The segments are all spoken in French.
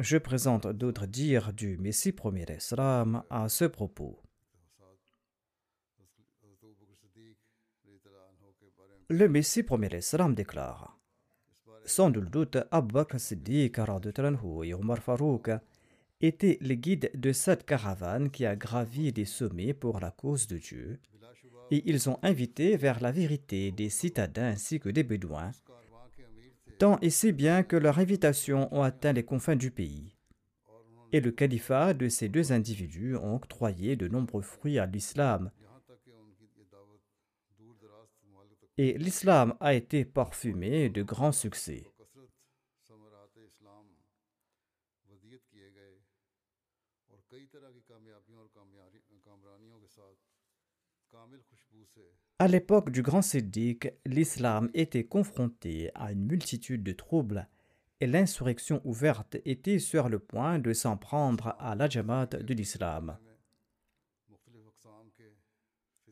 Je présente d'autres dires du Messie premier salam à ce propos. Le Messie premier salam déclare Sans doute, Abu Bakr anhu et Omar Farouk étaient les guides de cette caravane qui a gravi des sommets pour la cause de Dieu, et ils ont invité vers la vérité des citadins ainsi que des bédouins, tant et si bien que leurs invitations ont atteint les confins du pays. Et le califat de ces deux individus ont octroyé de nombreux fruits à l'islam. Et l'islam a été parfumé de grands succès. À l'époque du grand Siddiq, l'islam était confronté à une multitude de troubles et l'insurrection ouverte était sur le point de s'en prendre à la Jamaat de l'islam.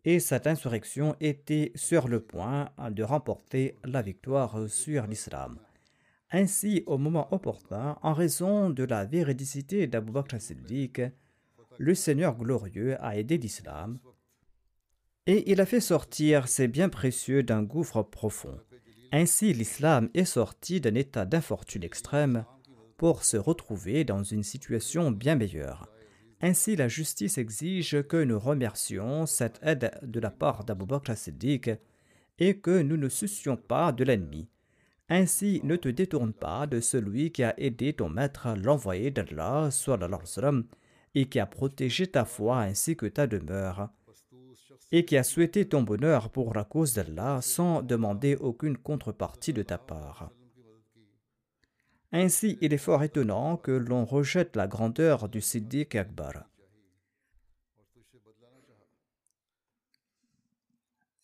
Et cette insurrection était sur le point de remporter la victoire sur l'islam. Ainsi, au moment opportun, en raison de la véridicité d'Abu Bakr Siddiq, le Seigneur glorieux a aidé l'islam et il a fait sortir ses biens précieux d'un gouffre profond. Ainsi, l'islam est sorti d'un état d'infortune extrême pour se retrouver dans une situation bien meilleure. Ainsi, la justice exige que nous remercions cette aide de la part d'Abu Bakr Siddiq et que nous ne soucions pas de l'ennemi. Ainsi, ne te détourne pas de celui qui a aidé ton maître, l'envoyé d'Allah, et qui a protégé ta foi ainsi que ta demeure et qui a souhaité ton bonheur pour la cause d'Allah sans demander aucune contrepartie de ta part. Ainsi, il est fort étonnant que l'on rejette la grandeur du Siddiq Akbar.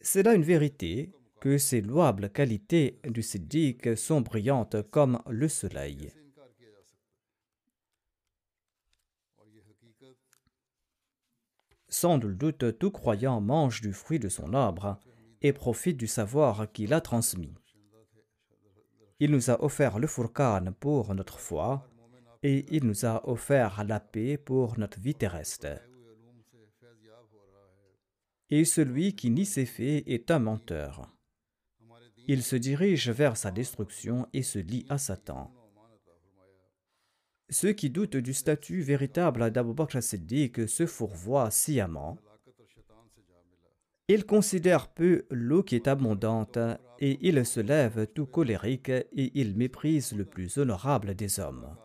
C'est là une vérité que ces louables qualités du Siddiq sont brillantes comme le soleil. Sans doute, tout croyant mange du fruit de son arbre et profite du savoir qu'il a transmis. Il nous a offert le Furqan pour notre foi et il nous a offert la paix pour notre vie terrestre. Et celui qui nie ses faits est un menteur. Il se dirige vers sa destruction et se lie à Satan. Ceux qui doutent du statut véritable d'Abu Bakr Siddiq se fourvoient sciemment. Ils considèrent peu l'eau qui est abondante et ils se lèvent tout colériques et ils méprisent le plus honorable des hommes.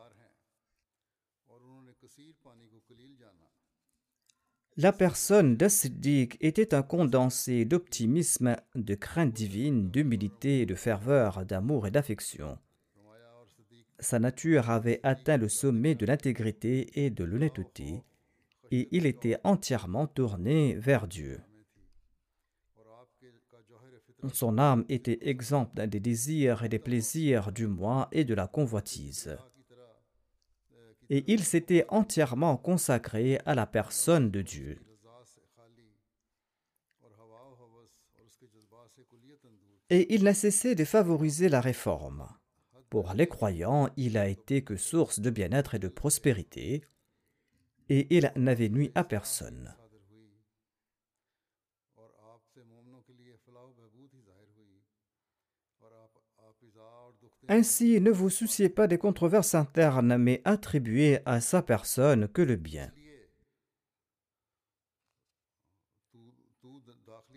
La personne d'As-Siddiq était un condensé d'optimisme, de crainte divine, d'humilité, de ferveur, d'amour et d'affection. Sa nature avait atteint le sommet de l'intégrité et de l'honnêteté, et il était entièrement tourné vers Dieu. Son âme était exempte des désirs et des plaisirs du moi et de la convoitise. et il s'était entièrement consacré à la personne de Dieu. Et il n'a cessé de favoriser la réforme. Pour les croyants, il a été que source de bien-être et de prospérité, et il n'avait nuit à personne. Ainsi, ne vous souciez pas des controverses internes, mais attribuez à sa personne que le bien.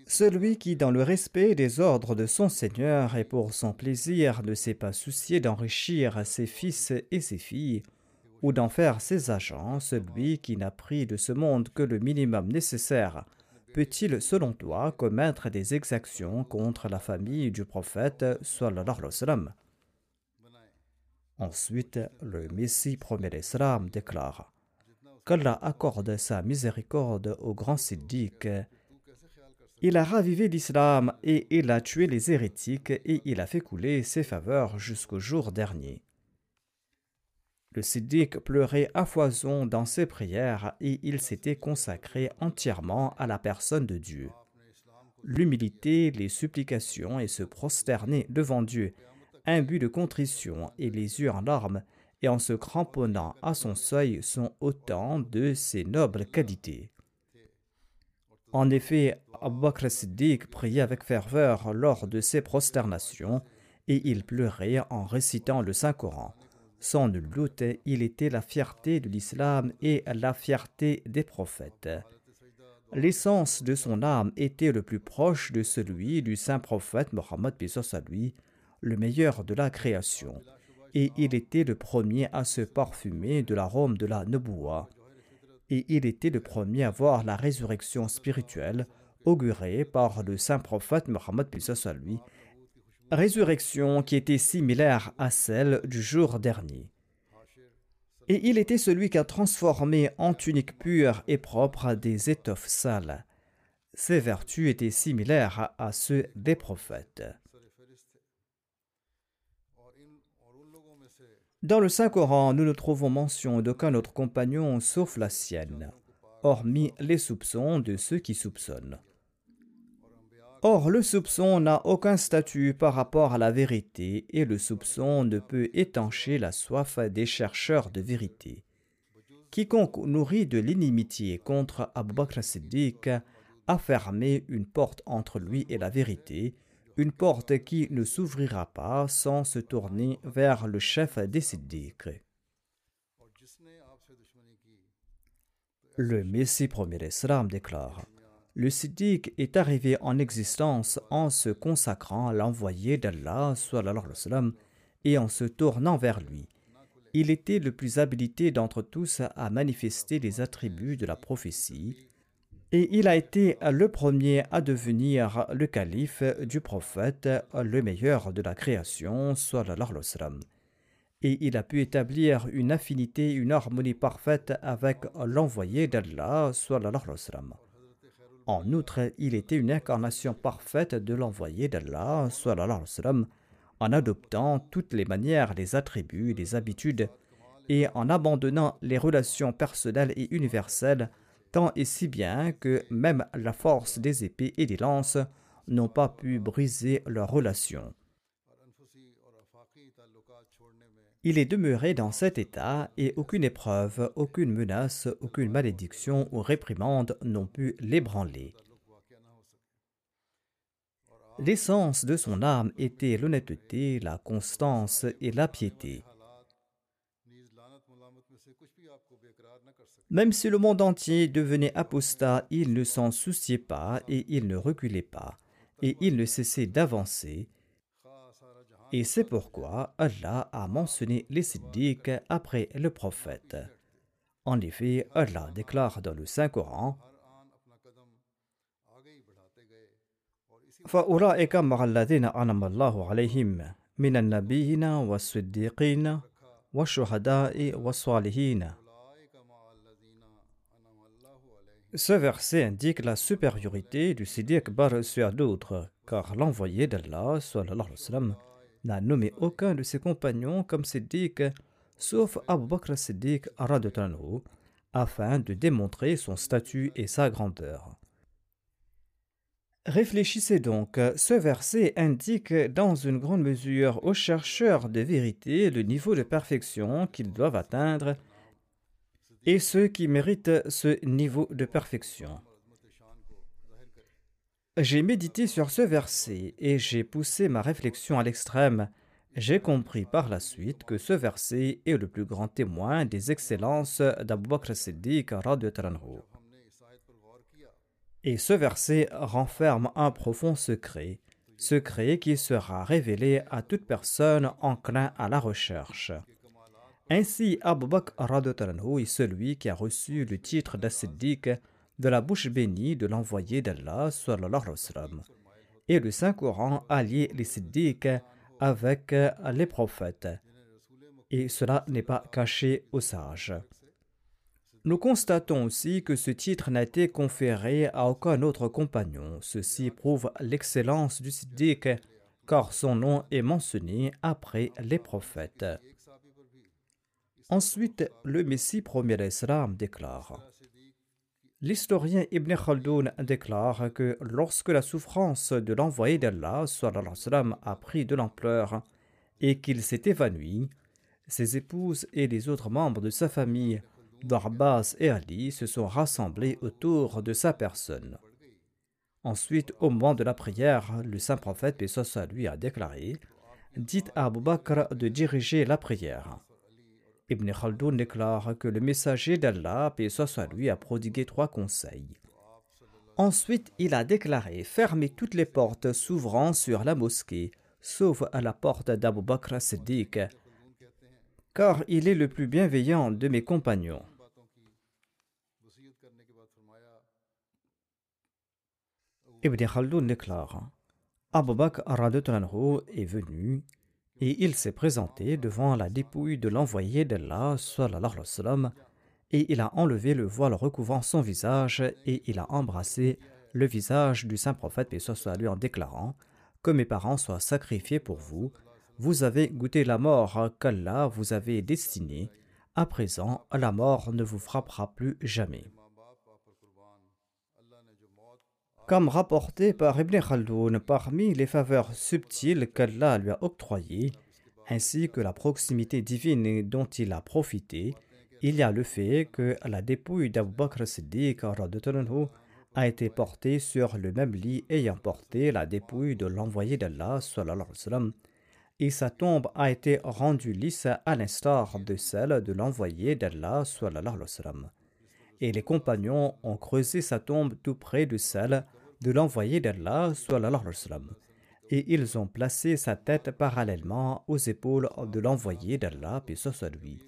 Celui qui, dans le respect des ordres de son Seigneur et pour son plaisir, ne s'est pas soucié d'enrichir ses fils et ses filles, ou d'en faire ses agents, celui qui n'a pris de ce monde que le minimum nécessaire, peut-il, selon toi, commettre des exactions contre la famille du prophète sallallahu alayhi wa Ensuite, le Messie premier l'Islam déclare qu'Allah accorde sa miséricorde au grand Siddiq. Il a ravivé l'islam et il a tué les hérétiques et il a fait couler ses faveurs jusqu'au jour dernier. Le Siddiq pleurait à foison dans ses prières et il s'était consacré entièrement à la personne de Dieu. L'humilité, les supplications et se prosterner devant Dieu but de contrition et les yeux en larmes, et en se cramponnant à son seuil sont autant de ses nobles qualités. En effet, Abu Bakr priait avec ferveur lors de ses prosternations et il pleurait en récitant le Saint-Coran. Sans nul doute, il était la fierté de l'islam et la fierté des prophètes. L'essence de son âme était le plus proche de celui du saint prophète Mohammed à lui, le meilleur de la création, et il était le premier à se parfumer de l'arôme de la Neboua, et il était le premier à voir la résurrection spirituelle augurée par le saint prophète Mohammed à lui, résurrection qui était similaire à celle du jour dernier. Et il était celui qui a transformé en tunique pure et propre des étoffes sales. Ses vertus étaient similaires à ceux des prophètes. Dans le Saint-Coran, nous ne trouvons mention d'aucun autre compagnon sauf la sienne, hormis les soupçons de ceux qui soupçonnent. Or, le soupçon n'a aucun statut par rapport à la vérité et le soupçon ne peut étancher la soif des chercheurs de vérité. Quiconque nourrit de l'inimitié contre Abu Bakr Siddiq a fermé une porte entre lui et la vérité une porte qui ne s'ouvrira pas sans se tourner vers le chef des Siddiques. Le Messie premier Islam déclare Le Siddiq est arrivé en existence en se consacrant à l'envoyé d'Allah et en se tournant vers lui. Il était le plus habilité d'entre tous à manifester les attributs de la prophétie et il a été le premier à devenir le calife du prophète, le meilleur de la création, Et il a pu établir une affinité, une harmonie parfaite avec l'envoyé d'Allah, En outre, il était une incarnation parfaite de l'envoyé d'Allah, en adoptant toutes les manières, les attributs, les habitudes, et en abandonnant les relations personnelles et universelles tant et si bien que même la force des épées et des lances n'ont pas pu briser leur relation. Il est demeuré dans cet état et aucune épreuve, aucune menace, aucune malédiction ou réprimande n'ont pu l'ébranler. L'essence de son âme était l'honnêteté, la constance et la piété. Même si le monde entier devenait apostat, il ne s'en souciait pas et il ne reculait pas, et il ne cessait d'avancer. Et c'est pourquoi Allah a mentionné les siddiques après le prophète. En effet, Allah déclare dans le Saint-Coran فأولئك مع الذين أنعم الله عليهم من النبيين والصديقين والشهداء والصالحين Ce verset indique la supériorité du Sidi Akbar sur d'autres, car l'envoyé d'Allah n'a nommé aucun de ses compagnons comme Siddiq, sauf Abu Bakr Siddiq afin de démontrer son statut et sa grandeur. Réfléchissez donc, ce verset indique dans une grande mesure aux chercheurs de vérité le niveau de perfection qu'ils doivent atteindre et ceux qui méritent ce niveau de perfection. J'ai médité sur ce verset et j'ai poussé ma réflexion à l'extrême. J'ai compris par la suite que ce verset est le plus grand témoin des excellences d'Abu Bakr Siddiq Et ce verset renferme un profond secret, secret qui sera révélé à toute personne enclin à la recherche. Ainsi, Abu Bakr est celui qui a reçu le titre d'As-Siddiq de la bouche bénie de l'envoyé d'Allah et le Saint-Coran a lié les Siddiq avec les prophètes. Et cela n'est pas caché aux sages. Nous constatons aussi que ce titre n'a été conféré à aucun autre compagnon. Ceci prouve l'excellence du Siddiq, car son nom est mentionné après les prophètes. Ensuite, le Messie premier d'Islam déclare L'historien Ibn Khaldoun déclare que lorsque la souffrance de l'envoyé d'Allah a pris de l'ampleur et qu'il s'est évanoui, ses épouses et les autres membres de sa famille, Darbas et Ali, se sont rassemblés autour de sa personne. Ensuite, au moment de la prière, le saint prophète, paix lui, a déclaré Dites à Abu Bakr de diriger la prière. Ibn Khaldoun déclare que le messager d'Allah, paix soit lui, a prodigué trois conseils. Ensuite, il a déclaré fermer toutes les portes s'ouvrant sur la mosquée, sauf à la porte d'Abu Bakr Siddiq, car il est le plus bienveillant de mes compagnons. Ibn Khaldoun déclare Abu Bakr est venu et il s'est présenté devant la dépouille de l'envoyé d'Allah et il a enlevé le voile recouvrant son visage et il a embrassé le visage du saint prophète et soit lui en déclarant que mes parents soient sacrifiés pour vous. Vous avez goûté la mort qu'Allah vous avait destinée. À présent la mort ne vous frappera plus jamais Comme rapporté par Ibn Khaldoun, parmi les faveurs subtiles qu'Allah lui a octroyées, ainsi que la proximité divine dont il a profité, il y a le fait que la dépouille d'Abu Bakr Siddiq a été portée sur le même lit ayant porté la dépouille de l'envoyé d'Allah et sa tombe a été rendue lisse à l'instar de celle de l'envoyé d'Allah et les compagnons ont creusé sa tombe tout près de celle de l'envoyé d'Allah et ils ont placé sa tête parallèlement aux épaules de l'envoyé d'Allah puis soit lui.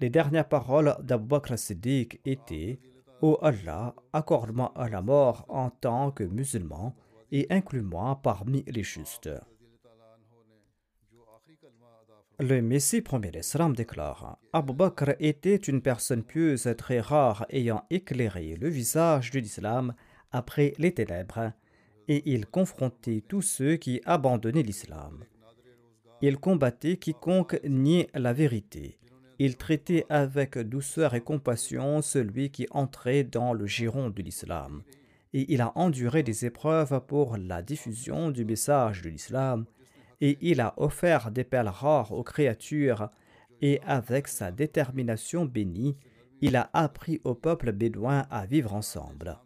Les dernières paroles d'Abu Bakr Siddiq étaient Ô Allah, accorde-moi à la mort en tant que musulman et inclus-moi parmi les justes. Le Messie premier d'Islam déclare Abu Bakr était une personne pieuse très rare ayant éclairé le visage de l'islam après les ténèbres, et il confrontait tous ceux qui abandonnaient l'islam. Il combattait quiconque niait la vérité. Il traitait avec douceur et compassion celui qui entrait dans le giron de l'islam. Et il a enduré des épreuves pour la diffusion du message de l'islam et il a offert des perles rares aux créatures, et avec sa détermination bénie, il a appris au peuple bédouin à vivre ensemble.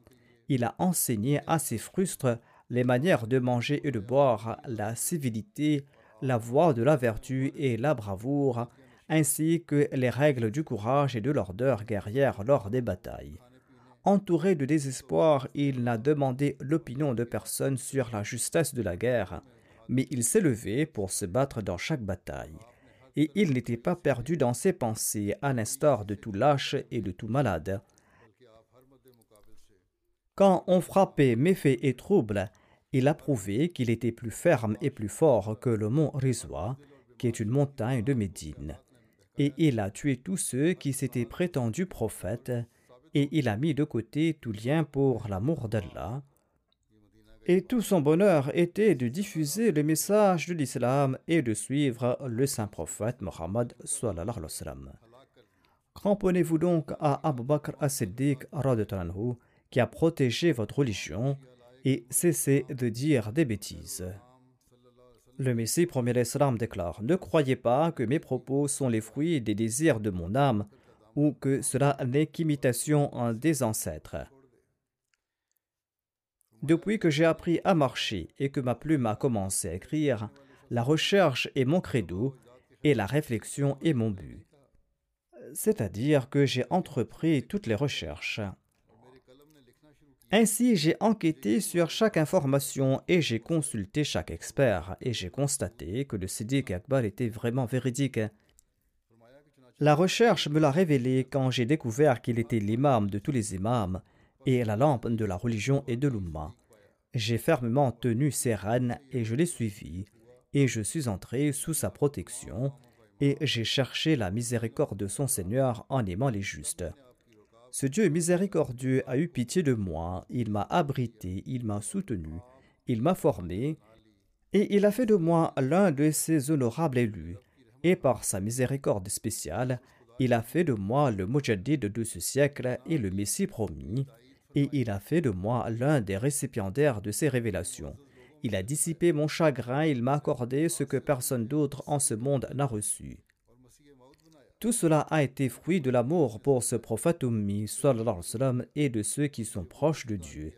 Il a enseigné à ses frustres les manières de manger et de boire, la civilité, la voie de la vertu et la bravoure, ainsi que les règles du courage et de l'ordre guerrière lors des batailles. Entouré de désespoir, il n'a demandé l'opinion de personne sur la justesse de la guerre, mais il s'est levé pour se battre dans chaque bataille. Et il n'était pas perdu dans ses pensées, à l'instar de tout lâche et de tout malade. Quand on frappait méfaits et troubles, il a prouvé qu'il était plus ferme et plus fort que le mont Rizwa, qui est une montagne de Médine. Et il a tué tous ceux qui s'étaient prétendus prophètes, et il a mis de côté tout lien pour l'amour d'Allah, Et tout son bonheur était de diffuser le message de l'islam et de suivre le saint prophète Mohammed. Cramponnez-vous donc à Abu Bakr as-Siddiq qui a protégé votre religion et cessez de dire des bêtises. Le Messie premier l'Islam déclare Ne croyez pas que mes propos sont les fruits des désirs de mon âme ou que cela n'est qu'imitation des ancêtres. Depuis que j'ai appris à marcher et que ma plume a commencé à écrire, la recherche est mon credo et la réflexion est mon but. C'est-à-dire que j'ai entrepris toutes les recherches. Ainsi, j'ai enquêté sur chaque information et j'ai consulté chaque expert et j'ai constaté que le Siddiq Akbar était vraiment véridique. La recherche me l'a révélé quand j'ai découvert qu'il était l'imam de tous les imams et la lampe de la religion et de l'Umma. J'ai fermement tenu ses rênes et je l'ai suivi, et je suis entré sous sa protection, et j'ai cherché la miséricorde de son Seigneur en aimant les justes. Ce Dieu miséricordieux a eu pitié de moi, il m'a abrité, il m'a soutenu, il m'a formé, et il a fait de moi l'un de ses honorables élus, et par sa miséricorde spéciale, il a fait de moi le Mujadid de ce siècle et le Messie promis, et il a fait de moi l'un des récipiendaires de ses révélations. Il a dissipé mon chagrin, il m'a accordé ce que personne d'autre en ce monde n'a reçu. Tout cela a été fruit de l'amour pour ce prophète ummi et de ceux qui sont proches de Dieu.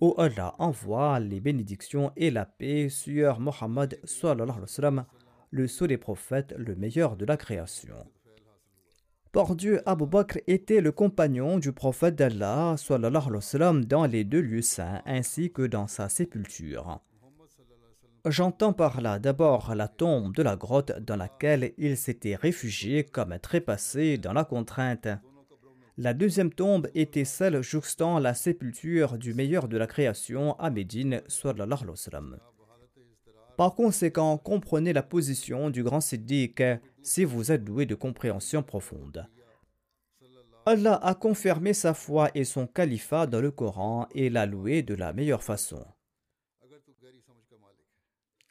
Ô Allah envoie les bénédictions et la paix sur Mohammed le sceau des prophètes, le meilleur de la création. Por Dieu, Abu Bakr était le compagnon du prophète d'Allah dans les deux lieux saints ainsi que dans sa sépulture. J'entends par là d'abord la tombe de la grotte dans laquelle il s'était réfugié comme trépassé dans la contrainte. La deuxième tombe était celle jouxtant la sépulture du meilleur de la création à Médine, Par conséquent, comprenez la position du grand Siddiq si vous êtes doué de compréhension profonde. Allah a confirmé sa foi et son califat dans le Coran et l'a loué de la meilleure façon.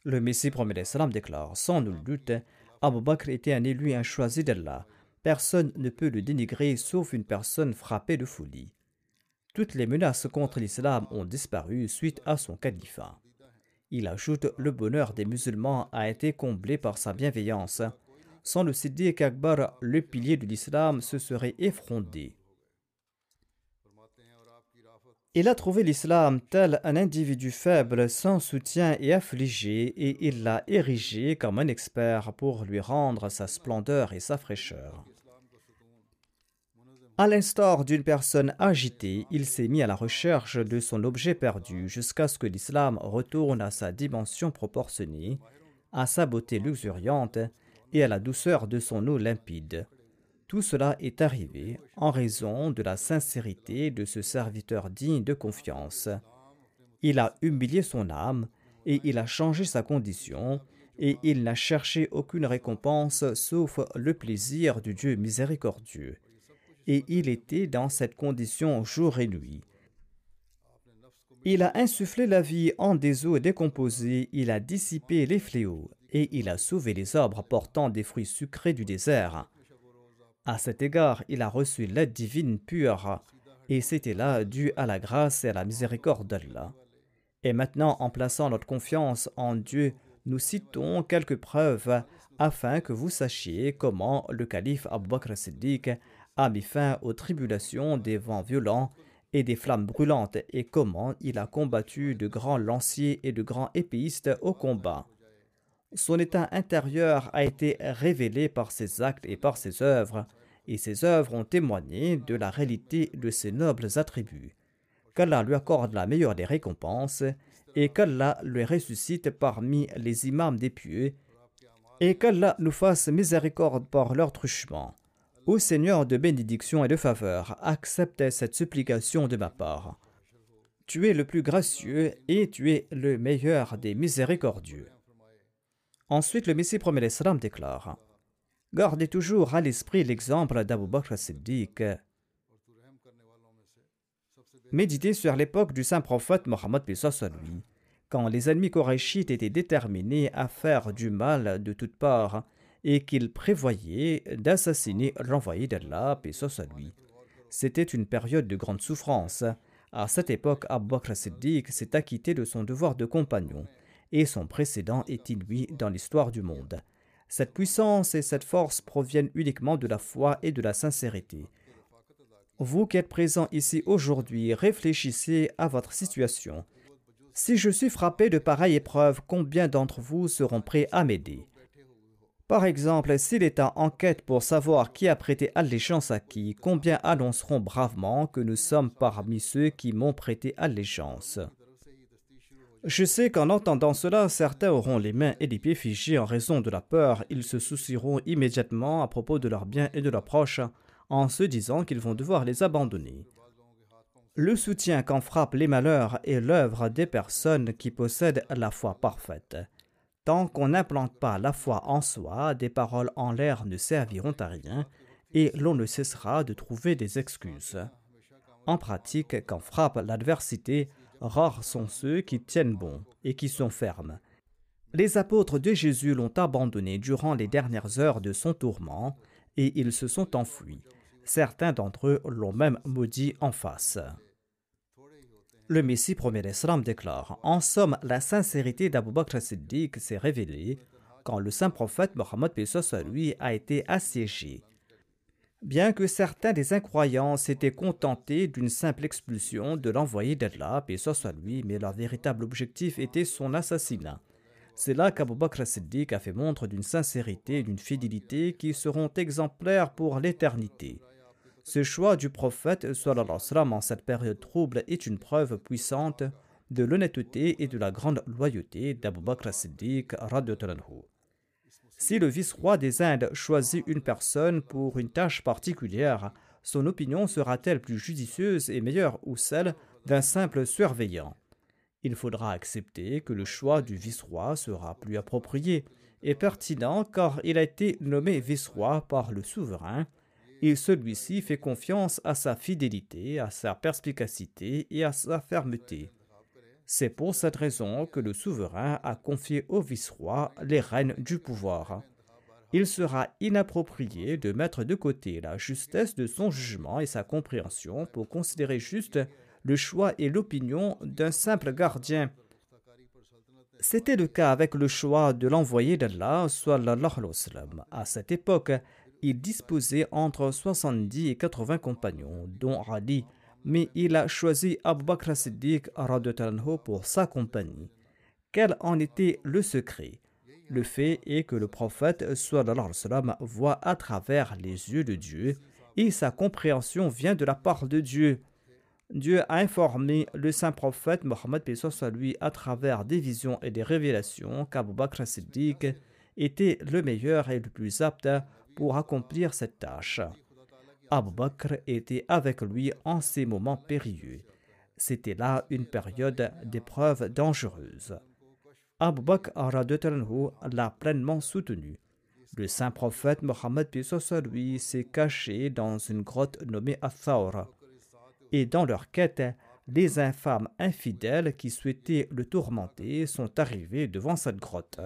Le Messie promet déclare Sans nul doute, Abu Bakr était un élu un choisi d'Allah. Personne ne peut le dénigrer sauf une personne frappée de folie. Toutes les menaces contre l'islam ont disparu suite à son califat. Il ajoute Le bonheur des musulmans a été comblé par sa bienveillance. Sans le Siddiq Akbar, le pilier de l'islam se serait effondré. Il a trouvé l'islam tel un individu faible, sans soutien et affligé, et il l'a érigé comme un expert pour lui rendre sa splendeur et sa fraîcheur. À l'instar d'une personne agitée, il s'est mis à la recherche de son objet perdu jusqu'à ce que l'islam retourne à sa dimension proportionnée, à sa beauté luxuriante et à la douceur de son eau limpide. Tout cela est arrivé en raison de la sincérité de ce serviteur digne de confiance. Il a humilié son âme et il a changé sa condition et il n'a cherché aucune récompense sauf le plaisir du Dieu miséricordieux. Et il était dans cette condition jour et nuit. Il a insufflé la vie en des eaux décomposées, il a dissipé les fléaux, et il a sauvé les arbres portant des fruits sucrés du désert. À cet égard, il a reçu l'aide divine pure, et c'était là dû à la grâce et à la miséricorde d'Allah. Et maintenant, en plaçant notre confiance en Dieu, nous citons quelques preuves afin que vous sachiez comment le calife Abu Bakr Siddiq a mis fin aux tribulations des vents violents et des flammes brûlantes et comment il a combattu de grands lanciers et de grands épéistes au combat. Son état intérieur a été révélé par ses actes et par ses œuvres, et ses œuvres ont témoigné de la réalité de ses nobles attributs. Qu'Allah lui accorde la meilleure des récompenses, et qu'Allah le ressuscite parmi les imams des pieux, et qu'Allah nous fasse miséricorde par leur truchement. Ô Seigneur de bénédiction et de faveur, acceptez cette supplication de ma part. Tu es le plus gracieux et tu es le meilleur des miséricordieux. Ensuite, le Messie promet l'Islam déclare Gardez toujours à l'esprit l'exemple d'Abu Bakr Siddiq. Méditez sur l'époque du saint prophète Mohammed lui. quand les ennemis korachites étaient déterminés à faire du mal de toutes parts et qu'ils prévoyaient d'assassiner l'envoyé d'Allah, lui. C'était une période de grande souffrance. À cette époque, Abu Bakr Siddiq s'est acquitté de son devoir de compagnon, et son précédent est inouï dans l'histoire du monde. Cette puissance et cette force proviennent uniquement de la foi et de la sincérité. Vous qui êtes présents ici aujourd'hui, réfléchissez à votre situation. Si je suis frappé de pareilles épreuves, combien d'entre vous seront prêts à m'aider? Par exemple, s'il est en quête pour savoir qui a prêté allégeance à qui, combien annonceront bravement que nous sommes parmi ceux qui m'ont prêté allégeance? Je sais qu'en entendant cela, certains auront les mains et les pieds figés en raison de la peur. Ils se soucieront immédiatement à propos de leurs biens et de leurs proches en se disant qu'ils vont devoir les abandonner. Le soutien qu'en frappent les malheurs est l'œuvre des personnes qui possèdent la foi parfaite. Tant qu'on n'implante pas la foi en soi, des paroles en l'air ne serviront à rien et l'on ne cessera de trouver des excuses. En pratique, quand frappe l'adversité, rares sont ceux qui tiennent bon et qui sont fermes. Les apôtres de Jésus l'ont abandonné durant les dernières heures de son tourment et ils se sont enfuis. Certains d'entre eux l'ont même maudit en face. Le Messie premier l'Islam déclare En somme, la sincérité d'Abu Bakr Siddiq s'est révélée quand le saint prophète Mohammed lui a été assiégé. Bien que certains des incroyants s'étaient contentés d'une simple expulsion de l'envoyé d'Allah, paix soit lui, mais leur véritable objectif était son assassinat. C'est là qu'Abu Bakr Siddiq a fait montre d'une sincérité et d'une fidélité qui seront exemplaires pour l'éternité. Ce choix du prophète en cette période trouble est une preuve puissante de l'honnêteté et de la grande loyauté d'Abu Bakr Siddiq Si le vice-roi des Indes choisit une personne pour une tâche particulière, son opinion sera-t-elle plus judicieuse et meilleure ou celle d'un simple surveillant? Il faudra accepter que le choix du vice-roi sera plus approprié et pertinent car il a été nommé vice-roi par le souverain et celui-ci fait confiance à sa fidélité, à sa perspicacité et à sa fermeté. C'est pour cette raison que le souverain a confié au vice-roi les rênes du pouvoir. Il sera inapproprié de mettre de côté la justesse de son jugement et sa compréhension pour considérer juste le choix et l'opinion d'un simple gardien. C'était le cas avec le choix de l'envoyé d'Allah, À cette époque, il disposait entre 70 et 80 compagnons, dont Ali, mais il a choisi Abu Bakr Siddiq pour sa compagnie. Quel en était le secret? Le fait est que le prophète sallam, voit à travers les yeux de Dieu et sa compréhension vient de la part de Dieu. Dieu a informé le saint prophète Mohammed lui à travers des visions et des révélations qu'Abu Bakr Siddiq était le meilleur et le plus apte pour accomplir cette tâche. Abu Bakr était avec lui en ces moments périlleux. C'était là une période d'épreuve dangereuse. Abu Bakr l'a pleinement soutenu. Le saint prophète Mohammed lui s'est caché dans une grotte nommée Athawr. Et dans leur quête, les infâmes infidèles qui souhaitaient le tourmenter sont arrivés devant cette grotte.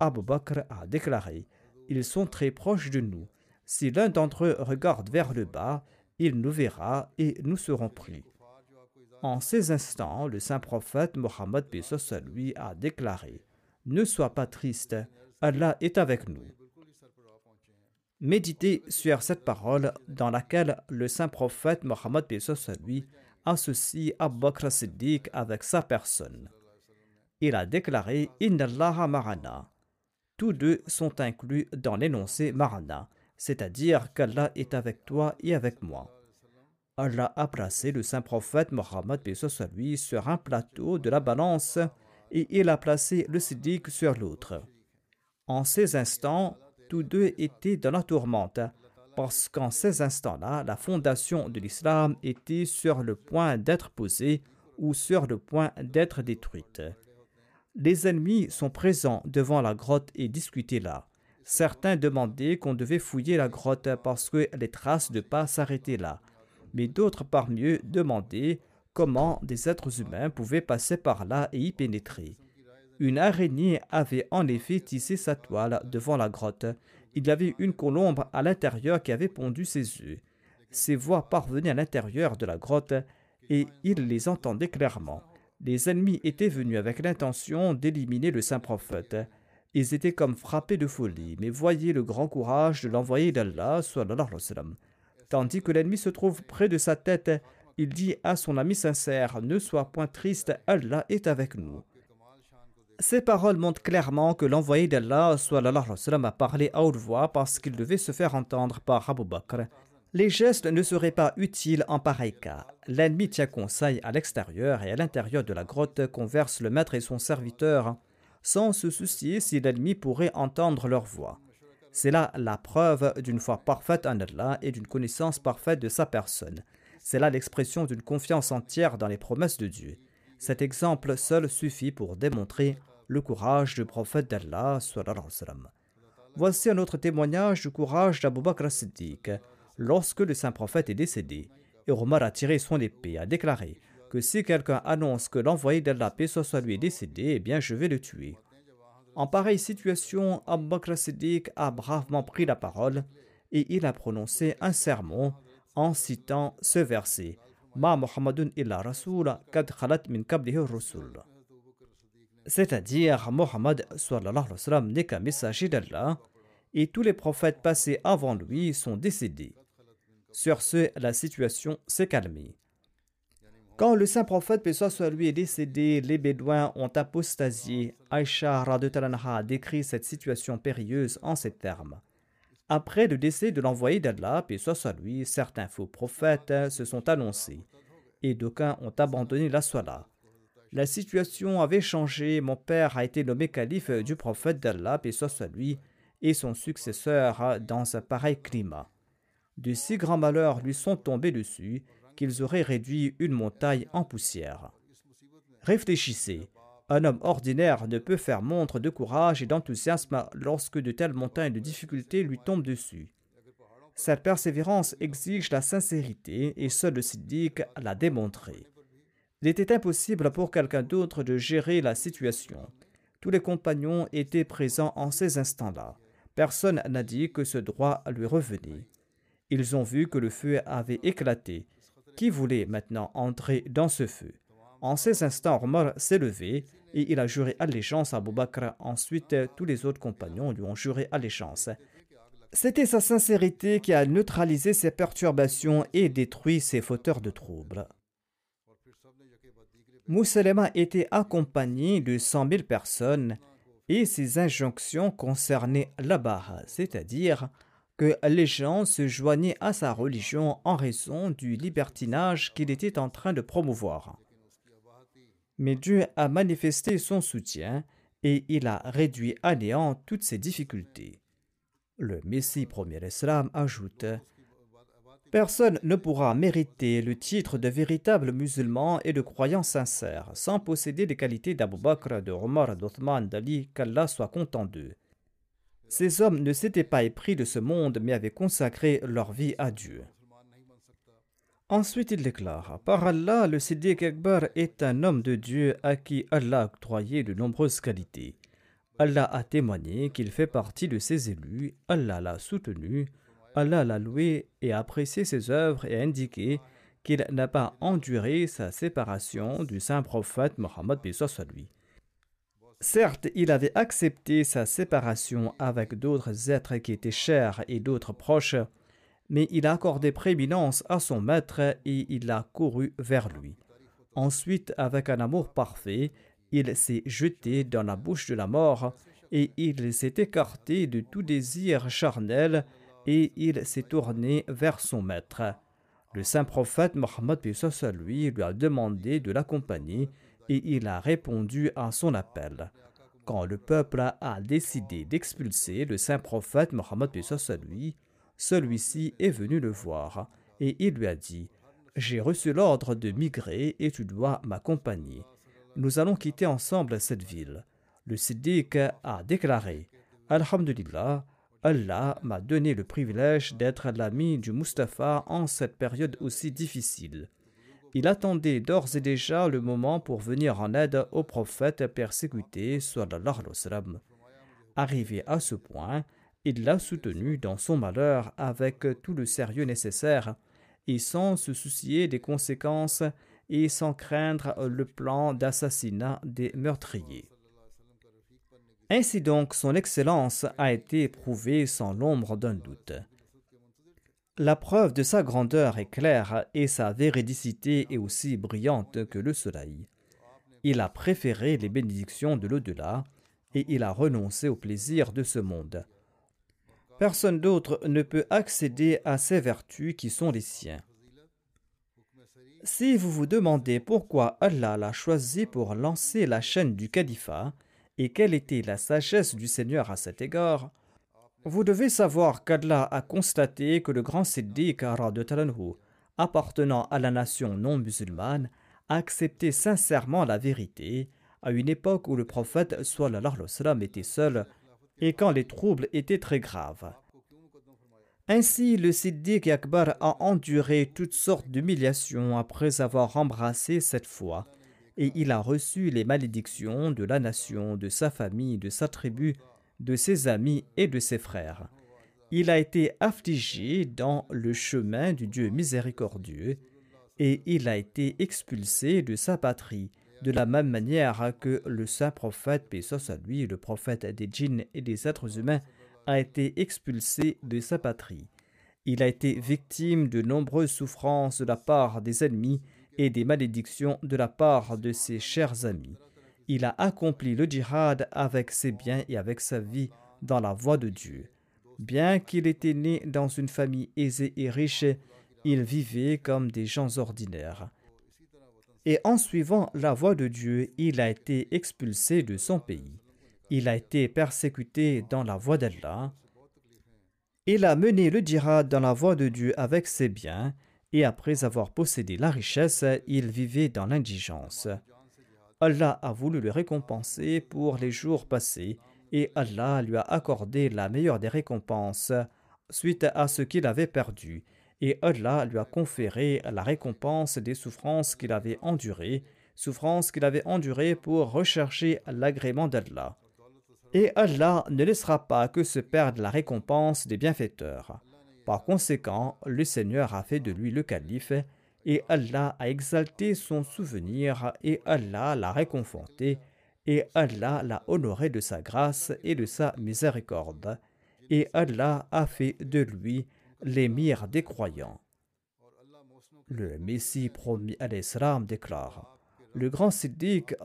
Abu Bakr a déclaré ils sont très proches de nous. Si l'un d'entre eux regarde vers le bas, il nous verra et nous serons pris. En ces instants, le saint prophète Mohammed lui a déclaré Ne sois pas triste, Allah est avec nous. Méditez sur cette parole dans laquelle le saint prophète Mohammed lui associe Abu Bakr avec sa personne. Il a déclaré Inna Allah marana tous deux sont inclus dans l'énoncé Marana, c'est-à-dire qu'Allah est avec toi et avec moi. Allah a placé le saint prophète Mohammed lui sur un plateau de la balance et il a placé le siddiq sur l'autre. En ces instants, tous deux étaient dans la tourmente, parce qu'en ces instants-là, la fondation de l'islam était sur le point d'être posée ou sur le point d'être détruite. Les ennemis sont présents devant la grotte et discutaient là. Certains demandaient qu'on devait fouiller la grotte parce que les traces de pas s'arrêtaient là. Mais d'autres parmi eux demandaient comment des êtres humains pouvaient passer par là et y pénétrer. Une araignée avait en effet tissé sa toile devant la grotte. Il y avait une colombe à l'intérieur qui avait pondu ses œufs. Ses voix parvenaient à l'intérieur de la grotte et il les entendait clairement. Les ennemis étaient venus avec l'intention d'éliminer le saint prophète. Ils étaient comme frappés de folie, mais voyez le grand courage de l'envoyé d'Allah, tandis que l'ennemi se trouve près de sa tête, il dit à son ami sincère Ne sois point triste, Allah est avec nous. Ces paroles montrent clairement que l'envoyé d'Allah a parlé à haute voix parce qu'il devait se faire entendre par Abu Bakr. Les gestes ne seraient pas utiles en pareil cas. L'ennemi tient conseil à l'extérieur et à l'intérieur de la grotte conversent le maître et son serviteur sans se soucier si l'ennemi pourrait entendre leur voix. C'est là la preuve d'une foi parfaite en Allah et d'une connaissance parfaite de sa personne. C'est là l'expression d'une confiance entière dans les promesses de Dieu. Cet exemple seul suffit pour démontrer le courage du prophète d'Allah. Voici un autre témoignage du courage d'Abu Bakr Siddiq. Lorsque le saint prophète est décédé, et Omar a tiré son épée, a déclaré que si quelqu'un annonce que l'envoyé d'Allah, paix soit lui, décédé, eh bien je vais le tuer. En pareille situation, Abu Bakr Siddiq a bravement pris la parole et il a prononcé un sermon en citant ce verset Ma Muhammadun illa Rasul kad khalat min rusul. C'est-à-dire, Mohammed n'est qu'un messager d'Allah et tous les prophètes passés avant lui sont décédés. Sur ce, la situation s'est calmée. Quand le saint prophète, paix soit lui, est décédé, les Bédouins ont apostasié. Aïcha a décrit cette situation périlleuse en ces termes. Après le décès de l'envoyé d'Allah, paix soit lui, certains faux prophètes se sont annoncés et d'aucuns ont abandonné la Salah. La situation avait changé. Mon père a été nommé calife du prophète d'Allah, paix soit lui, et son successeur dans un pareil climat de si grands malheurs lui sont tombés dessus qu'ils auraient réduit une montagne en poussière. Réfléchissez, un homme ordinaire ne peut faire montre de courage et d'enthousiasme lorsque de telles montagnes de difficultés lui tombent dessus. Cette persévérance exige la sincérité et seul le siddiq l'a démontré. Il était impossible pour quelqu'un d'autre de gérer la situation. Tous les compagnons étaient présents en ces instants-là. Personne n'a dit que ce droit lui revenait. Ils ont vu que le feu avait éclaté. Qui voulait maintenant entrer dans ce feu? En ces instants, Omar s'est levé et il a juré allégeance à Abu. Ensuite, tous les autres compagnons lui ont juré allégeance. C'était sa sincérité qui a neutralisé ses perturbations et détruit ses fauteurs de troubles. Moussalema était accompagné de cent mille personnes et ses injonctions concernaient la c'est-à-dire que les gens se joignaient à sa religion en raison du libertinage qu'il était en train de promouvoir. Mais Dieu a manifesté son soutien et il a réduit à néant toutes ces difficultés. Le Messie premier Islam ajoute Personne ne pourra mériter le titre de véritable musulman et de croyant sincère sans posséder les qualités d'Abu Bakr, de Omar, d'Othman, d'Ali, qu'Allah soit content d'eux. Ces hommes ne s'étaient pas épris de ce monde, mais avaient consacré leur vie à Dieu. Ensuite, il déclare Par Allah, le Siddiq Akbar est un homme de Dieu à qui Allah a octroyé de nombreuses qualités. Allah a témoigné qu'il fait partie de ses élus, Allah l'a soutenu, Allah l'a loué et apprécié ses œuvres et indiqué qu'il n'a pas enduré sa séparation du saint prophète Mohammed lui. Certes, il avait accepté sa séparation avec d'autres êtres qui étaient chers et d'autres proches, mais il a accordé prééminence à son maître et il a couru vers lui. Ensuite, avec un amour parfait, il s'est jeté dans la bouche de la mort et il s'est écarté de tout désir charnel et il s'est tourné vers son maître. Le saint prophète Mohammed lui lui a demandé de l'accompagner et il a répondu à son appel. Quand le peuple a décidé d'expulser le saint prophète Mohammed lui, celui-ci est venu le voir et il lui a dit J'ai reçu l'ordre de migrer et tu dois m'accompagner. Nous allons quitter ensemble cette ville. Le Siddiq a déclaré Alhamdulillah, Allah m'a donné le privilège d'être l'ami du Mustapha en cette période aussi difficile. Il attendait d'ores et déjà le moment pour venir en aide au prophète persécuté, Arrivé à ce point, il l'a soutenu dans son malheur avec tout le sérieux nécessaire et sans se soucier des conséquences et sans craindre le plan d'assassinat des meurtriers. Ainsi donc, son excellence a été prouvée sans l'ombre d'un doute. La preuve de sa grandeur est claire et sa véridicité est aussi brillante que le soleil. Il a préféré les bénédictions de l'au-delà et il a renoncé au plaisir de ce monde. Personne d'autre ne peut accéder à ces vertus qui sont les siens. Si vous vous demandez pourquoi Allah l'a choisi pour lancer la chaîne du califat et quelle était la sagesse du Seigneur à cet égard, vous devez savoir qu'Allah a constaté que le grand Siddiq de Talanhu, appartenant à la nation non musulmane, a accepté sincèrement la vérité à une époque où le prophète sallam était seul et quand les troubles étaient très graves. Ainsi, le Siddiq Akbar a enduré toutes sortes d'humiliations après avoir embrassé cette foi, et il a reçu les malédictions de la nation, de sa famille, de sa tribu, de ses amis et de ses frères. Il a été affligé dans le chemin du Dieu miséricordieux, et il a été expulsé de sa patrie, de la même manière que le saint prophète, paix à lui, le prophète des djinns et des êtres humains, a été expulsé de sa patrie. Il a été victime de nombreuses souffrances de la part des ennemis et des malédictions de la part de ses chers amis. Il a accompli le djihad avec ses biens et avec sa vie dans la voie de Dieu. Bien qu'il était né dans une famille aisée et riche, il vivait comme des gens ordinaires et en suivant la voie de Dieu, il a été expulsé de son pays. Il a été persécuté dans la voie d'Allah. Il a mené le djihad dans la voie de Dieu avec ses biens, et après avoir possédé la richesse, il vivait dans l'indigence. Allah a voulu le récompenser pour les jours passés, et Allah lui a accordé la meilleure des récompenses suite à ce qu'il avait perdu et Allah lui a conféré la récompense des souffrances qu'il avait endurées, souffrances qu'il avait endurées pour rechercher l'agrément d'Allah. Et Allah ne laissera pas que se perde la récompense des bienfaiteurs. Par conséquent, le Seigneur a fait de lui le calife, et Allah a exalté son souvenir, et Allah l'a réconforté, et Allah l'a honoré de sa grâce et de sa miséricorde, et Allah a fait de lui l'émir des croyants. Le Messie promis à l'Islam déclare Le grand Siddiq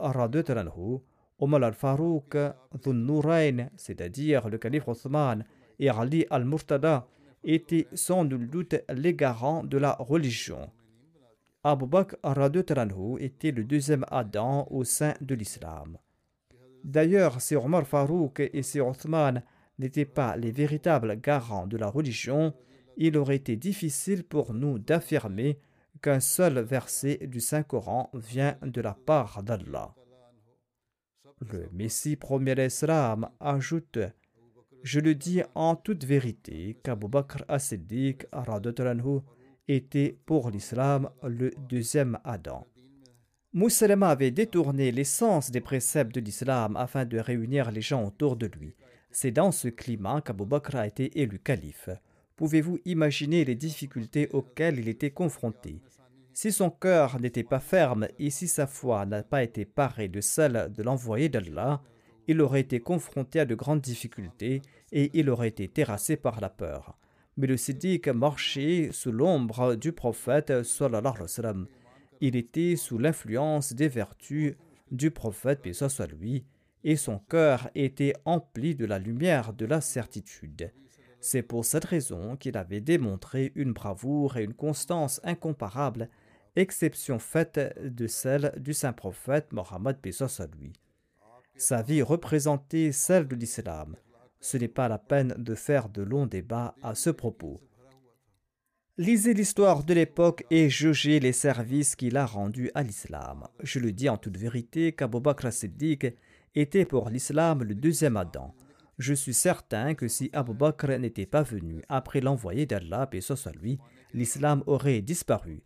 Talanhu, Omar al-Farouk, Dhun c'est-à-dire le calife Othman et Ali al-Murtada, étaient sans nul doute les garants de la religion. Abu Bakr était le deuxième Adam au sein de l'islam. D'ailleurs, si Omar Farouk et si Othman n'étaient pas les véritables garants de la religion, il aurait été difficile pour nous d'affirmer qu'un seul verset du Saint-Coran vient de la part d'Allah. Le Messie premier l'Islam ajoute Je le dis en toute vérité qu'Abu Bakr as-Siddiq était pour l'islam le deuxième Adam. Moussalama avait détourné l'essence des préceptes de l'islam afin de réunir les gens autour de lui. C'est dans ce climat qu'Abu Bakr a été élu calife. Pouvez-vous imaginer les difficultés auxquelles il était confronté? Si son cœur n'était pas ferme et si sa foi n'a pas été parée de celle de l'envoyé d'Allah, il aurait été confronté à de grandes difficultés et il aurait été terrassé par la peur. Mais le siddiq marchait sous l'ombre du prophète alayhi Il était sous l'influence des vertus du prophète, paix lui, et son cœur était empli de la lumière de la certitude. C'est pour cette raison qu'il avait démontré une bravoure et une constance incomparables, exception faite de celle du saint prophète Mohammed à lui. Sa vie représentait celle de l'islam. Ce n'est pas la peine de faire de longs débats à ce propos. Lisez l'histoire de l'époque et jugez les services qu'il a rendus à l'islam. Je le dis en toute vérité qu'Abu Bakr Siddiq était pour l'islam le deuxième Adam. Je suis certain que si Abu Bakr n'était pas venu après l'envoyé d'Allah, et soit lui, l'islam aurait disparu.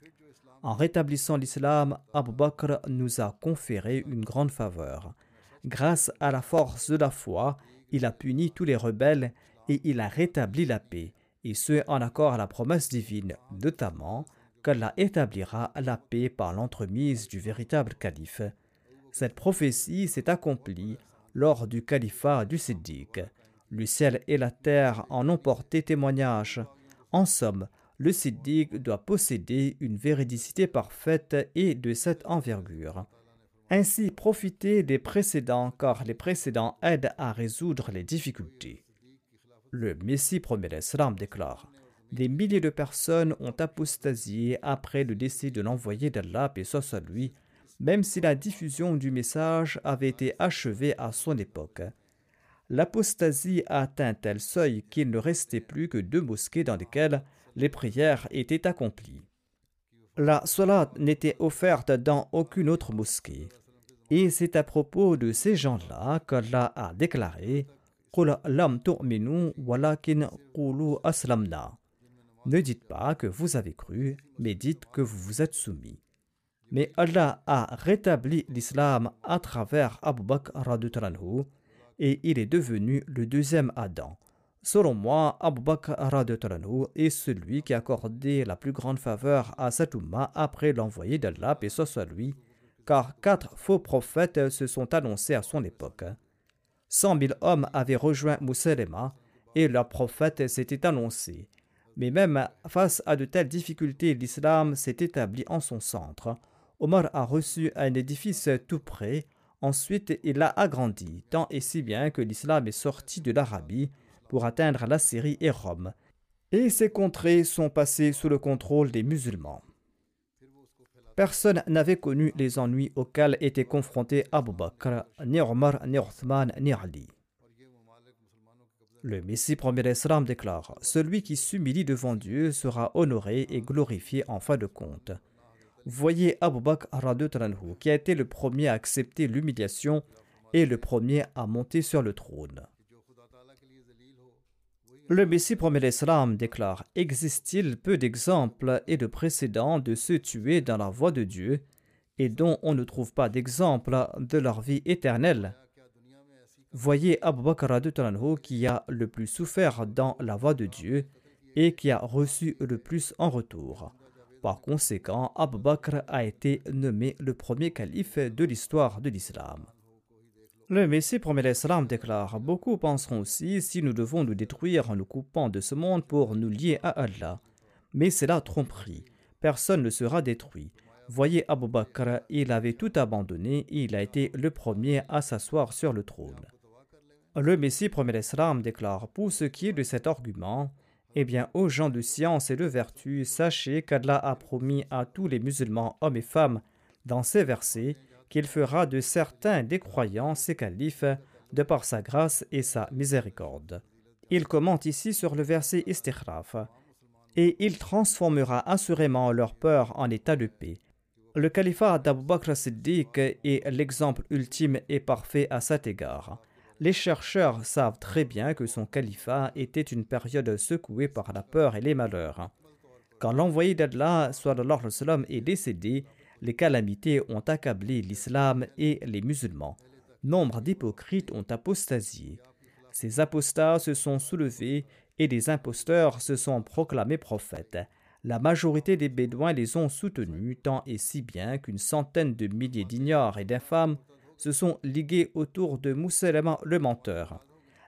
En rétablissant l'islam, Abu Bakr nous a conféré une grande faveur. Grâce à la force de la foi, il a puni tous les rebelles et il a rétabli la paix, et ce en accord à la promesse divine, notamment qu'Allah établira la paix par l'entremise du véritable calife. Cette prophétie s'est accomplie lors du califat du Siddiq. Le ciel et la terre en ont porté témoignage. En somme, le Siddiq doit posséder une véridicité parfaite et de cette envergure. Ainsi, profitez des précédents car les précédents aident à résoudre les difficultés. Le Messie premier l'Islam déclare Des milliers de personnes ont apostasié après le décès de l'envoyé d'Allah, et soit lui, même si la diffusion du message avait été achevée à son époque. L'apostasie a atteint tel seuil qu'il ne restait plus que deux mosquées dans lesquelles les prières étaient accomplies. La salat n'était offerte dans aucune autre mosquée. Et c'est à propos de ces gens-là qu'Allah a déclaré Ne dites pas que vous avez cru, mais dites que vous vous êtes soumis. Mais Allah a rétabli l'islam à travers Abu Bakr et il est devenu le deuxième Adam. Selon moi, Abu Bakr est celui qui a accordé la plus grande faveur à cette après l'envoyé d'Allah, et soit lui, car quatre faux prophètes se sont annoncés à son époque. Cent mille hommes avaient rejoint Mousselema et leur prophète s'était annoncé. Mais même face à de telles difficultés, l'islam s'est établi en son centre. Omar a reçu un édifice tout près Ensuite, il l'a agrandi, tant et si bien que l'islam est sorti de l'Arabie pour atteindre la Syrie et Rome, et ces contrées sont passées sous le contrôle des musulmans. Personne n'avait connu les ennuis auxquels était confronté Abu Bakr, ni Omar, ni Othman, ni Ali. Le Messie premier Islam déclare Celui qui s'humilie devant Dieu sera honoré et glorifié en fin de compte. Voyez Abu Bakr qui a été le premier à accepter l'humiliation et le premier à monter sur le trône. Le Messie premier l'Islam déclare Existe-t-il peu d'exemples et de précédents de ceux tués dans la voie de Dieu et dont on ne trouve pas d'exemple de leur vie éternelle? Voyez Abu Bakr qui a le plus souffert dans la voie de Dieu et qui a reçu le plus en retour. Par conséquent, Abu Bakr a été nommé le premier calife de l'histoire de l'islam. Le Messie premier l'Islam déclare Beaucoup penseront aussi si nous devons nous détruire en nous coupant de ce monde pour nous lier à Allah. Mais c'est la tromperie. Personne ne sera détruit. Voyez Abu Bakr, il avait tout abandonné et il a été le premier à s'asseoir sur le trône. Le Messie premier l'Islam déclare Pour ce qui est de cet argument, eh bien, aux gens de science et de vertu, sachez qu'Allah a promis à tous les musulmans, hommes et femmes, dans ces versets, qu'il fera de certains des croyants ses califes, de par sa grâce et sa miséricorde. Il commente ici sur le verset Istikhraf, et il transformera assurément leur peur en état de paix. Le califat d'Abu Bakr Siddiq est l'exemple ultime et parfait à cet égard. Les chercheurs savent très bien que son califat était une période secouée par la peur et les malheurs. Quand l'envoyé d'Allah est décédé, les calamités ont accablé l'islam et les musulmans. Nombre d'hypocrites ont apostasié. Ces apostats se sont soulevés et des imposteurs se sont proclamés prophètes. La majorité des Bédouins les ont soutenus tant et si bien qu'une centaine de milliers d'ignares et d'infâmes se sont ligués autour de Mousselama le menteur.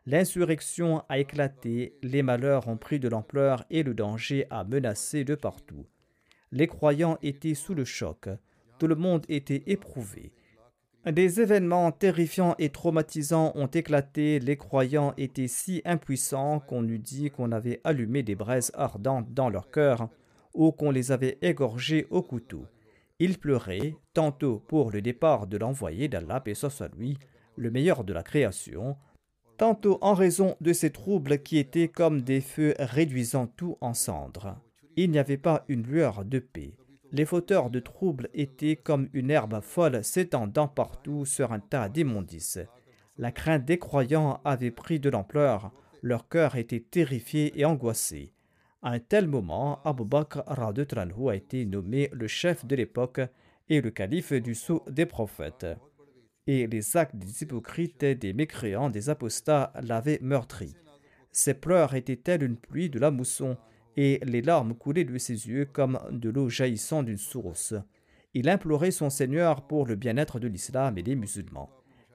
L'insurrection a éclaté, les malheurs ont pris de l'ampleur et le danger a menacé de partout. Les croyants étaient sous le choc, tout le monde était éprouvé. Des événements terrifiants et traumatisants ont éclaté, les croyants étaient si impuissants qu'on eût dit qu'on avait allumé des braises ardentes dans leur cœur ou qu'on les avait égorgés au couteau. Il pleurait, tantôt pour le départ de l'envoyé d'Allah, et lui, le meilleur de la création, tantôt en raison de ces troubles qui étaient comme des feux réduisant tout en cendres. Il n'y avait pas une lueur de paix. Les fauteurs de troubles étaient comme une herbe folle s'étendant partout sur un tas d'immondices. La crainte des croyants avait pris de l'ampleur, leur cœur était terrifié et angoissé. À un tel moment, Abu Bakr a été nommé le chef de l'époque et le calife du sceau des prophètes. Et les actes des hypocrites, des mécréants, des apostats l'avaient meurtri. Ses pleurs étaient telles une pluie de la mousson, et les larmes coulaient de ses yeux comme de l'eau jaillissant d'une source. Il implorait son Seigneur pour le bien-être de l'islam et des musulmans.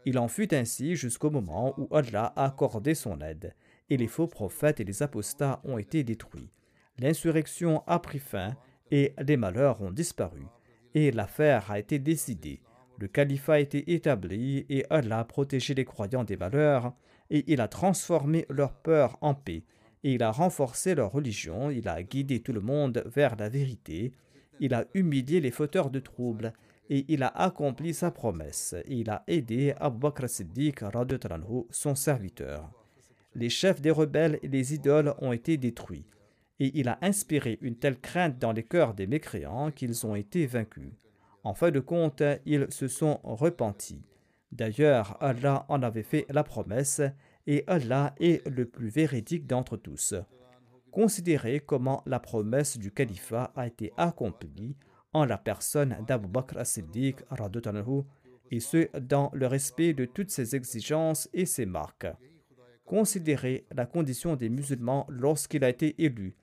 Il en fut ainsi jusqu'au moment où Allah a accordé son aide, et les faux prophètes et les apostats ont été détruits. L'insurrection a pris fin et les malheurs ont disparu. Et l'affaire a été décidée. Le califat a été établi et Allah a protégé les croyants des malheurs et il a transformé leur peur en paix il a renforcé leur religion, il a guidé tout le monde vers la vérité, il a humilié les fauteurs de troubles et il a accompli sa promesse il a aidé Abu Bakr Siddiq son serviteur. Les chefs des rebelles et les idoles ont été détruits et il a inspiré une telle crainte dans les cœurs des mécréants qu'ils ont été vaincus. En fin de compte, ils se sont repentis. D'ailleurs, Allah en avait fait la promesse et Allah est le plus véridique d'entre tous. Considérez comment la promesse du califat a été accomplie en la personne d'Abu Bakr as-Siddiq et ce dans le respect de toutes ses exigences et ses marques. Considérez la condition des musulmans lorsqu'il a été élu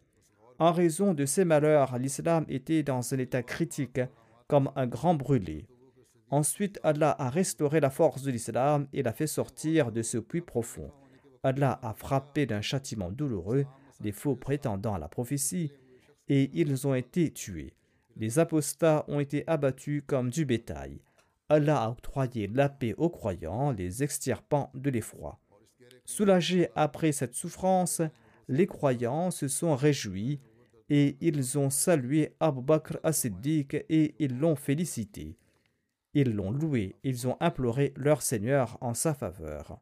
en raison de ces malheurs, l'islam était dans un état critique, comme un grand brûlé. Ensuite, Allah a restauré la force de l'islam et l'a fait sortir de ce puits profond. Allah a frappé d'un châtiment douloureux les faux prétendants à la prophétie, et ils ont été tués. Les apostats ont été abattus comme du bétail. Allah a octroyé la paix aux croyants, les extirpant de l'effroi. Soulagés après cette souffrance, les croyants se sont réjouis et ils ont salué Abu Bakr as-Siddiq et ils l'ont félicité. Ils l'ont loué, ils ont imploré leur Seigneur en sa faveur.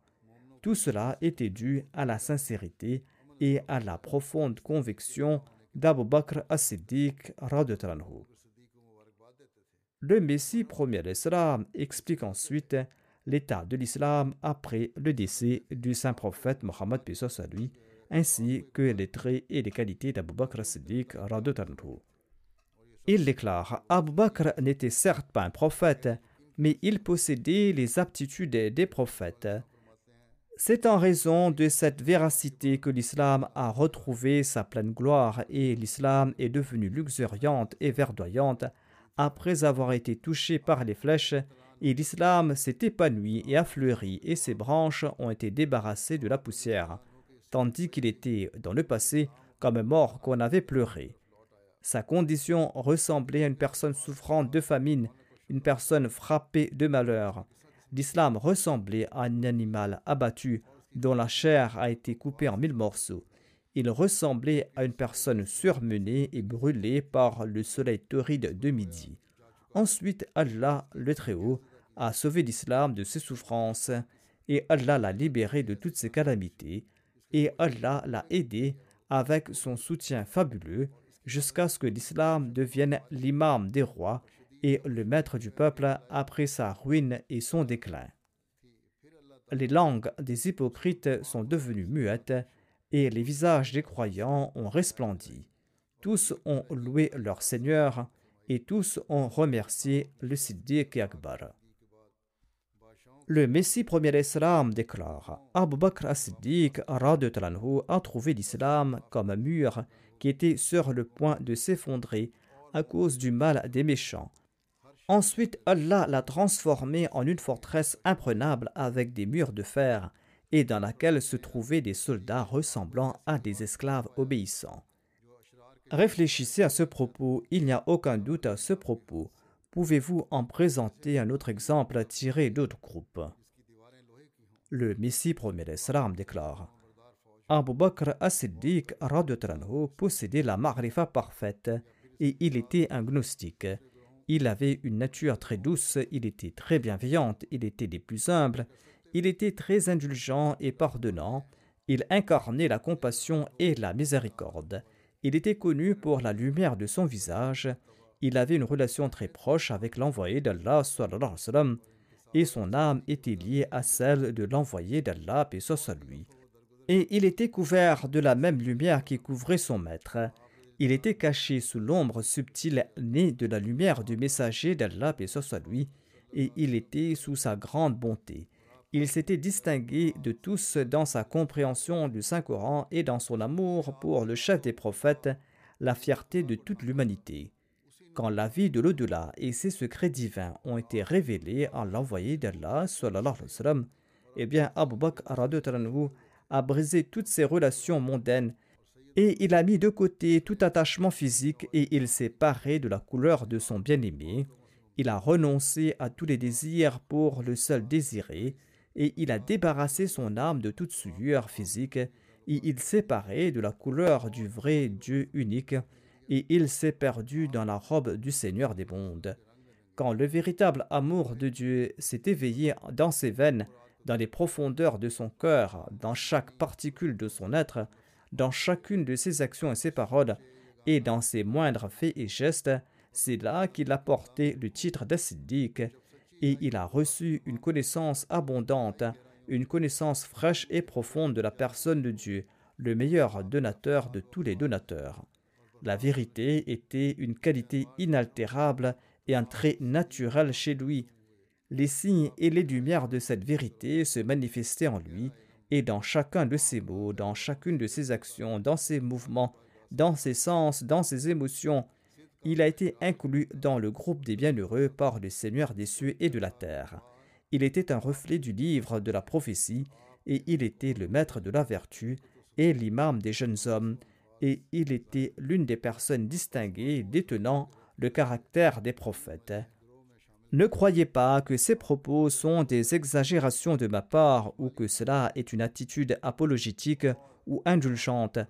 Tout cela était dû à la sincérité et à la profonde conviction d'Abu Bakr as-Siddiq Le Messie premier l'Islam explique ensuite l'état de l'islam après le décès du saint prophète Mohammed à lui ainsi que les traits et les qualités d'Abu Bakr Siddiq Il déclare Abu Bakr n'était certes pas un prophète, mais il possédait les aptitudes des prophètes. C'est en raison de cette véracité que l'islam a retrouvé sa pleine gloire et l'islam est devenu luxuriante et verdoyante après avoir été touché par les flèches et l'islam s'est épanoui et a fleuri et ses branches ont été débarrassées de la poussière tandis qu'il était dans le passé comme mort qu'on avait pleuré. Sa condition ressemblait à une personne souffrant de famine, une personne frappée de malheur. L'islam ressemblait à un animal abattu dont la chair a été coupée en mille morceaux. Il ressemblait à une personne surmenée et brûlée par le soleil torride de midi. Ensuite, Allah, le Très-Haut, a sauvé l'islam de ses souffrances et Allah l'a libéré de toutes ses calamités et Allah l'a aidé avec son soutien fabuleux jusqu'à ce que l'islam devienne l'imam des rois et le maître du peuple après sa ruine et son déclin. Les langues des hypocrites sont devenues muettes et les visages des croyants ont resplendi. Tous ont loué leur Seigneur et tous ont remercié le Siddiq Akbar. Le Messie premier islam déclare Abu Bakr as-Siddiq a trouvé l'islam comme un mur qui était sur le point de s'effondrer à cause du mal des méchants. Ensuite, Allah l'a transformé en une forteresse imprenable avec des murs de fer et dans laquelle se trouvaient des soldats ressemblant à des esclaves obéissants. Réfléchissez à ce propos, il n'y a aucun doute à ce propos. Pouvez-vous en présenter un autre exemple tiré d'autres groupes? Le Messie premier déclare Abu Bakr as-Siddiq possédait la marifa parfaite et il était un gnostique. Il avait une nature très douce, il était très bienveillant, il était des plus humbles, il était très indulgent et pardonnant, il incarnait la compassion et la miséricorde. Il était connu pour la lumière de son visage, il avait une relation très proche avec l'envoyé d'Allah et son âme était liée à celle de l'envoyé d'Allah et soit lui. Et il était couvert de la même lumière qui couvrait son maître. Il était caché sous l'ombre subtile née de la lumière du messager d'Allah, et soit lui, et il était sous sa grande bonté. Il s'était distingué de tous dans sa compréhension du Saint-Coran et dans son amour pour le chef des prophètes, la fierté de toute l'humanité. Quand la vie de l'au-delà et ses secrets divins ont été révélés à l'envoyé d'Allah, eh bien Abu Bakr a brisé toutes ses relations mondaines et il a mis de côté tout attachement physique et il s'est paré de la couleur de son bien-aimé. Il a renoncé à tous les désirs pour le seul désiré et il a débarrassé son âme de toute souillure physique et il s'est paré de la couleur du vrai Dieu unique et il s'est perdu dans la robe du Seigneur des mondes. Quand le véritable amour de Dieu s'est éveillé dans ses veines, dans les profondeurs de son cœur, dans chaque particule de son être, dans chacune de ses actions et ses paroles, et dans ses moindres faits et gestes, c'est là qu'il a porté le titre d'assidique, et il a reçu une connaissance abondante, une connaissance fraîche et profonde de la personne de Dieu, le meilleur donateur de tous les donateurs. La vérité était une qualité inaltérable et un trait naturel chez lui. Les signes et les lumières de cette vérité se manifestaient en lui, et dans chacun de ses mots, dans chacune de ses actions, dans ses mouvements, dans ses sens, dans ses émotions, il a été inclus dans le groupe des bienheureux par le Seigneur des cieux et de la terre. Il était un reflet du livre de la prophétie, et il était le maître de la vertu et l'imam des jeunes hommes, et il était l'une des personnes distinguées détenant le caractère des prophètes. Ne croyez pas que ces propos sont des exagérations de ma part ou que cela est une attitude apologétique ou indulgente,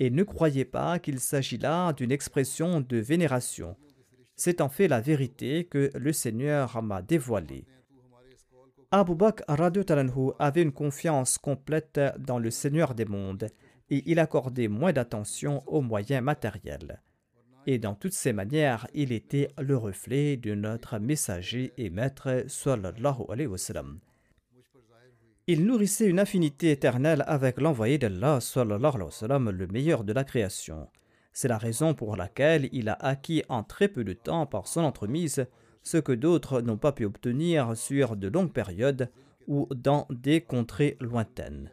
et ne croyez pas qu'il s'agit là d'une expression de vénération. C'est en fait la vérité que le Seigneur m'a dévoilée. Abu Bakr avait une confiance complète dans le Seigneur des mondes et il accordait moins d'attention aux moyens matériels et dans toutes ces manières, il était le reflet de notre messager et maître sallallahu alayhi wa sallam. Il nourrissait une affinité éternelle avec l'envoyé d'Allah sallallahu alayhi wa sallam, le meilleur de la création. C'est la raison pour laquelle il a acquis en très peu de temps par son entremise ce que d'autres n'ont pas pu obtenir sur de longues périodes ou dans des contrées lointaines.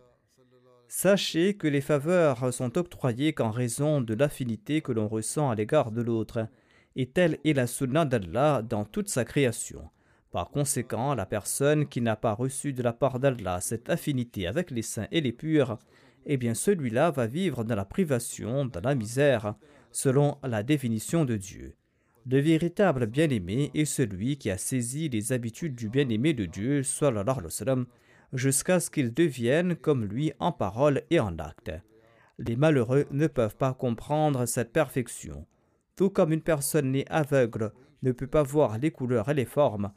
Sachez que les faveurs sont octroyées qu'en raison de l'affinité que l'on ressent à l'égard de l'autre, et telle est la sunna d'Allah dans toute sa création. Par conséquent, la personne qui n'a pas reçu de la part d'Allah cette affinité avec les saints et les purs, eh bien celui-là va vivre dans la privation, dans la misère, selon la définition de Dieu. Le véritable bien-aimé est celui qui a saisi les habitudes du bien-aimé de Dieu, sallallahu alayhi jusqu'à ce qu'ils deviennent comme lui en parole et en acte. Les malheureux ne peuvent pas comprendre cette perfection. Tout comme une personne née aveugle ne peut pas voir les couleurs et les formes,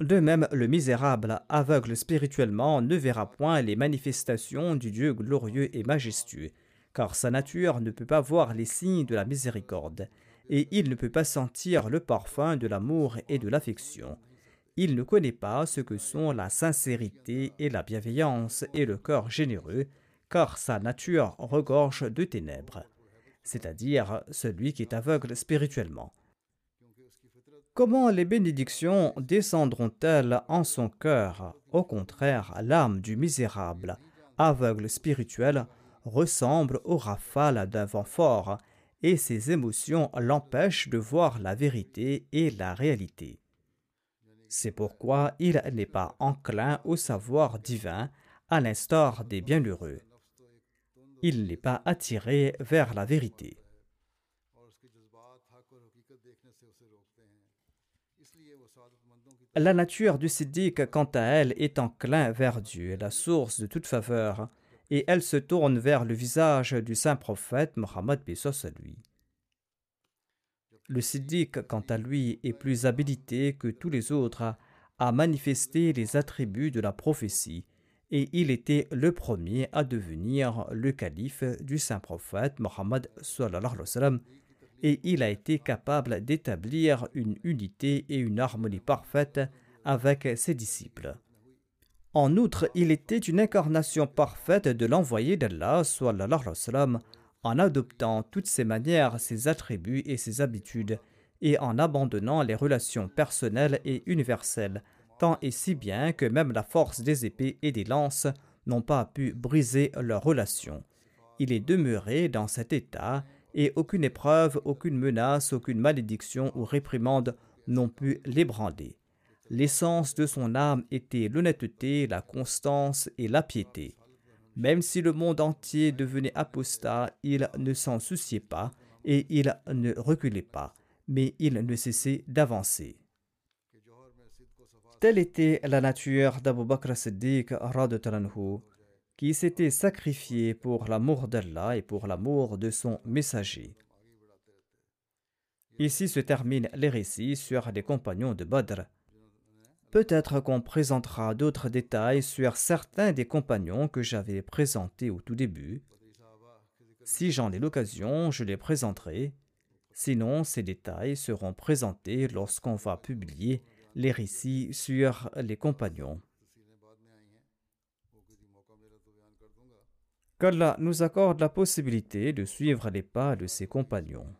de même le misérable, aveugle spirituellement, ne verra point les manifestations du Dieu glorieux et majestueux, car sa nature ne peut pas voir les signes de la miséricorde, et il ne peut pas sentir le parfum de l'amour et de l'affection il ne connaît pas ce que sont la sincérité et la bienveillance et le cœur généreux, car sa nature regorge de ténèbres, c'est-à-dire celui qui est aveugle spirituellement. Comment les bénédictions descendront-elles en son cœur? Au contraire, l'âme du misérable, aveugle spirituel, ressemble aux rafales d'un vent fort, et ses émotions l'empêchent de voir la vérité et la réalité. C'est pourquoi il n'est pas enclin au savoir divin, à l'instar des bienheureux. Il n'est pas attiré vers la vérité. La nature du siddiq, quant à elle, est enclin vers Dieu, la source de toute faveur, et elle se tourne vers le visage du saint prophète Mohammed lui. Le siddiq, quant à lui, est plus habilité que tous les autres à manifester les attributs de la prophétie, et il était le premier à devenir le calife du saint prophète Mohammed et il a été capable d'établir une unité et une harmonie parfaite avec ses disciples. En outre, il était une incarnation parfaite de l'envoyé d'Allah, en adoptant toutes ses manières, ses attributs et ses habitudes, et en abandonnant les relations personnelles et universelles, tant et si bien que même la force des épées et des lances n'ont pas pu briser leurs relations. Il est demeuré dans cet état, et aucune épreuve, aucune menace, aucune malédiction ou réprimande n'ont pu l'ébranler. L'essence de son âme était l'honnêteté, la constance et la piété. Même si le monde entier devenait apostat, il ne s'en souciait pas et il ne reculait pas, mais il ne cessait d'avancer. Telle était la nature d'Abu Bakr Siddiq qui s'était sacrifié pour l'amour d'Allah et pour l'amour de son messager. Ici se terminent les récits sur les compagnons de Badr. Peut-être qu'on présentera d'autres détails sur certains des compagnons que j'avais présentés au tout début. Si j'en ai l'occasion, je les présenterai. Sinon, ces détails seront présentés lorsqu'on va publier les récits sur les compagnons. Qu'Allah nous accorde la possibilité de suivre les pas de ses compagnons.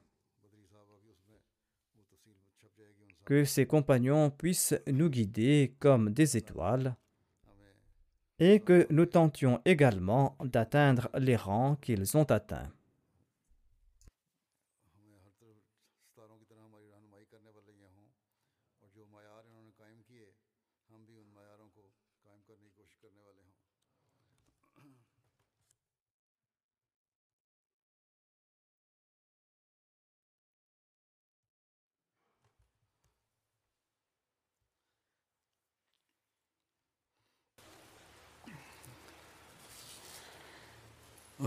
Que ses compagnons puissent nous guider comme des étoiles et que nous tentions également d'atteindre les rangs qu'ils ont atteints.